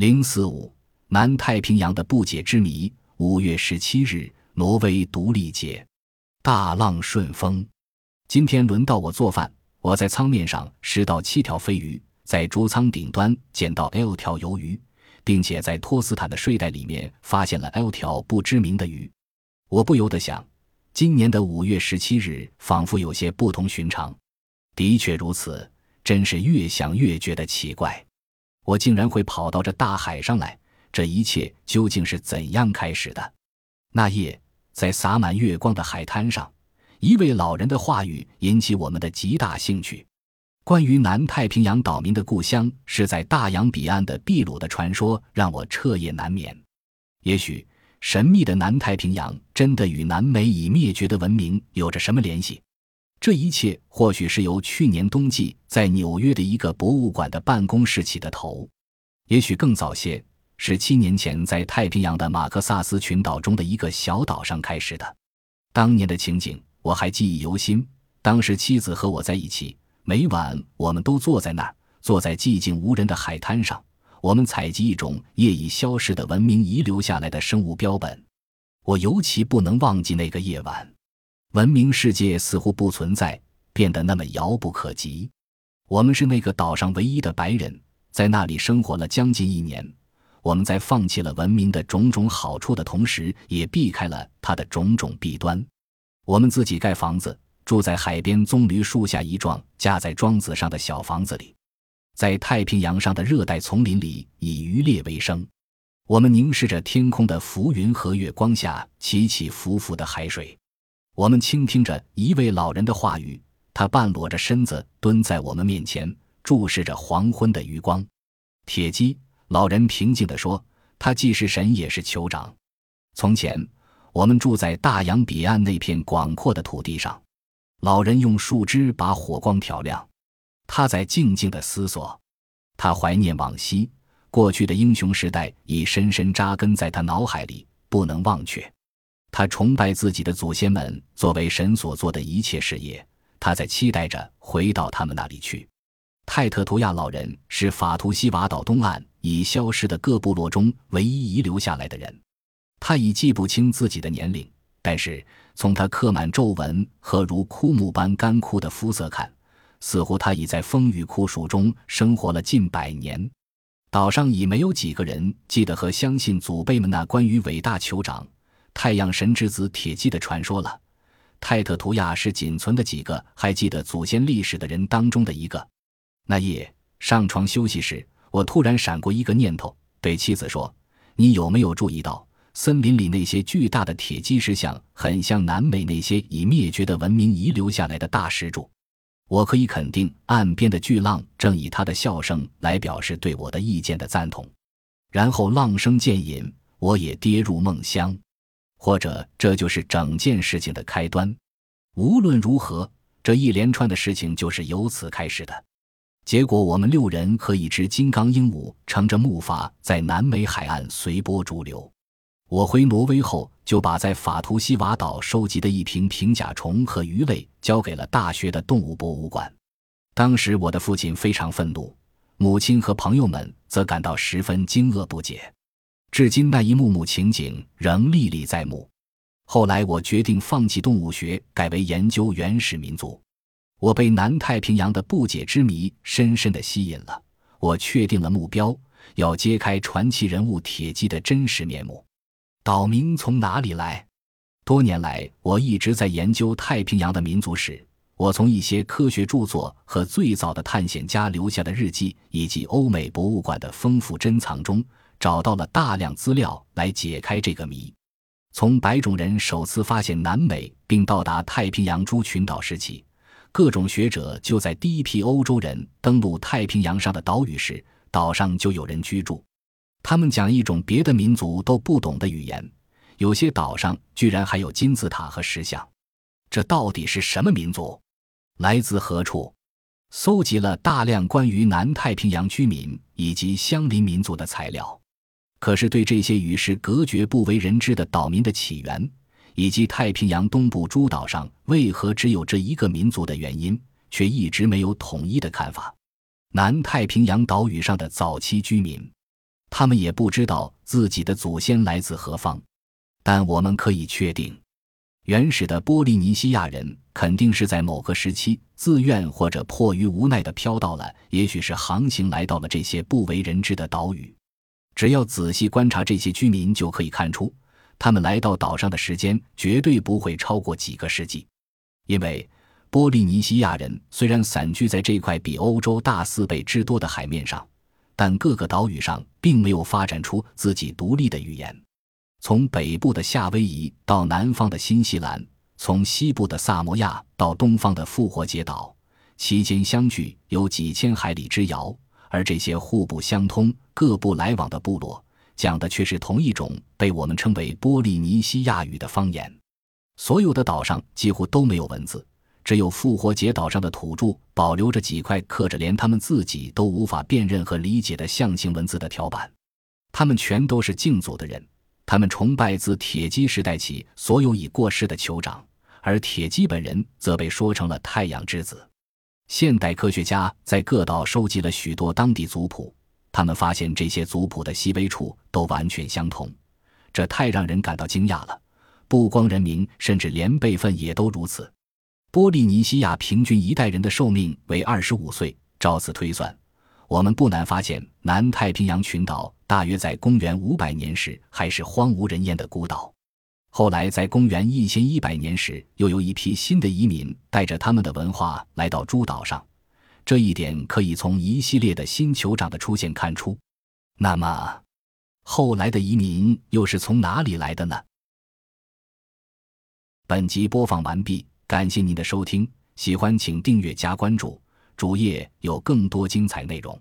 零四五，南太平洋的不解之谜。五月十七日，挪威独立节，大浪顺风。今天轮到我做饭，我在舱面上拾到七条飞鱼，在主舱顶端捡到 L 条鱿鱼，并且在托斯坦的睡袋里面发现了 L 条不知名的鱼。我不由得想，今年的五月十七日仿佛有些不同寻常。的确如此，真是越想越觉得奇怪。我竟然会跑到这大海上来，这一切究竟是怎样开始的？那夜，在洒满月光的海滩上，一位老人的话语引起我们的极大兴趣。关于南太平洋岛民的故乡是在大洋彼岸的秘鲁的传说，让我彻夜难眠。也许，神秘的南太平洋真的与南美已灭绝的文明有着什么联系？这一切或许是由去年冬季在纽约的一个博物馆的办公室起的头，也许更早些，是七年前在太平洋的马克萨斯群岛中的一个小岛上开始的。当年的情景我还记忆犹新。当时妻子和我在一起，每晚我们都坐在那儿，坐在寂静无人的海滩上，我们采集一种业已消失的文明遗留下来的生物标本。我尤其不能忘记那个夜晚。文明世界似乎不存在，变得那么遥不可及。我们是那个岛上唯一的白人，在那里生活了将近一年。我们在放弃了文明的种种好处的同时，也避开了它的种种弊端。我们自己盖房子，住在海边棕榈树下一幢架在桩子上的小房子里，在太平洋上的热带丛林里以渔猎为生。我们凝视着天空的浮云和月光下起起伏伏的海水。我们倾听着一位老人的话语，他半裸着身子蹲在我们面前，注视着黄昏的余光。铁鸡，老人平静地说：“他既是神，也是酋长。从前，我们住在大洋彼岸那片广阔的土地上。”老人用树枝把火光挑亮，他在静静地思索，他怀念往昔，过去的英雄时代已深深扎根在他脑海里，不能忘却。他崇拜自己的祖先们作为神所做的一切事业，他在期待着回到他们那里去。泰特图亚老人是法图西瓦岛东岸已消失的各部落中唯一遗留下来的人。他已记不清自己的年龄，但是从他刻满皱纹和如枯木般干枯的肤色看，似乎他已在风雨酷暑中生活了近百年。岛上已没有几个人记得和相信祖辈们那关于伟大酋长。太阳神之子铁骑的传说了。泰特图亚是仅存的几个还记得祖先历史的人当中的一个。那夜上床休息时，我突然闪过一个念头，对妻子说：“你有没有注意到，森林里那些巨大的铁基石像，很像南美那些已灭绝的文明遗留下来的大石柱？”我可以肯定，岸边的巨浪正以他的笑声来表示对我的意见的赞同。然后浪声渐隐，我也跌入梦乡。或者这就是整件事情的开端。无论如何，这一连串的事情就是由此开始的。结果，我们六人和一只金刚鹦鹉乘着木筏在南美海岸随波逐流。我回挪威后，就把在法图西瓦岛收集的一瓶平甲虫和鱼类交给了大学的动物博物馆。当时，我的父亲非常愤怒，母亲和朋友们则感到十分惊愕不解。至今，那一幕幕情景仍历历在目。后来，我决定放弃动物学，改为研究原始民族。我被南太平洋的不解之谜深深地吸引了。我确定了目标，要揭开传奇人物铁骑的真实面目。岛民从哪里来？多年来，我一直在研究太平洋的民族史。我从一些科学著作和最早的探险家留下的日记，以及欧美博物馆的丰富珍藏中。找到了大量资料来解开这个谜。从白种人首次发现南美并到达太平洋诸群岛时起，各种学者就在第一批欧洲人登陆太平洋上的岛屿时，岛上就有人居住。他们讲一种别的民族都不懂的语言。有些岛上居然还有金字塔和石像。这到底是什么民族？来自何处？搜集了大量关于南太平洋居民以及相邻民族的材料。可是，对这些与世隔绝、不为人知的岛民的起源，以及太平洋东部诸岛上为何只有这一个民族的原因，却一直没有统一的看法。南太平洋岛屿上的早期居民，他们也不知道自己的祖先来自何方。但我们可以确定，原始的波利尼西亚人肯定是在某个时期自愿或者迫于无奈地飘到了，也许是航行来到了这些不为人知的岛屿。只要仔细观察这些居民，就可以看出，他们来到岛上的时间绝对不会超过几个世纪，因为波利尼西亚人虽然散居在这块比欧洲大四倍之多的海面上，但各个岛屿上并没有发展出自己独立的语言。从北部的夏威夷到南方的新西兰，从西部的萨摩亚到东方的复活节岛，期间相距有几千海里之遥。而这些互不相通、各不来往的部落，讲的却是同一种被我们称为波利尼西亚语的方言。所有的岛上几乎都没有文字，只有复活节岛上的土著保留着几块刻着连他们自己都无法辨认和理解的象形文字的条板。他们全都是敬祖的人。他们崇拜自铁基时代起所有已过世的酋长，而铁基本人则被说成了太阳之子。现代科学家在各岛收集了许多当地族谱，他们发现这些族谱的细微处都完全相同，这太让人感到惊讶了。不光人名，甚至连辈分也都如此。波利尼西亚平均一代人的寿命为二十五岁，照此推算。我们不难发现，南太平洋群岛大约在公元五百年时还是荒无人烟的孤岛，后来在公元一千一百年时，又有一批新的移民带着他们的文化来到诸岛上。这一点可以从一系列的新酋长的出现看出。那么，后来的移民又是从哪里来的呢？本集播放完毕，感谢您的收听，喜欢请订阅加关注。主页有更多精彩内容。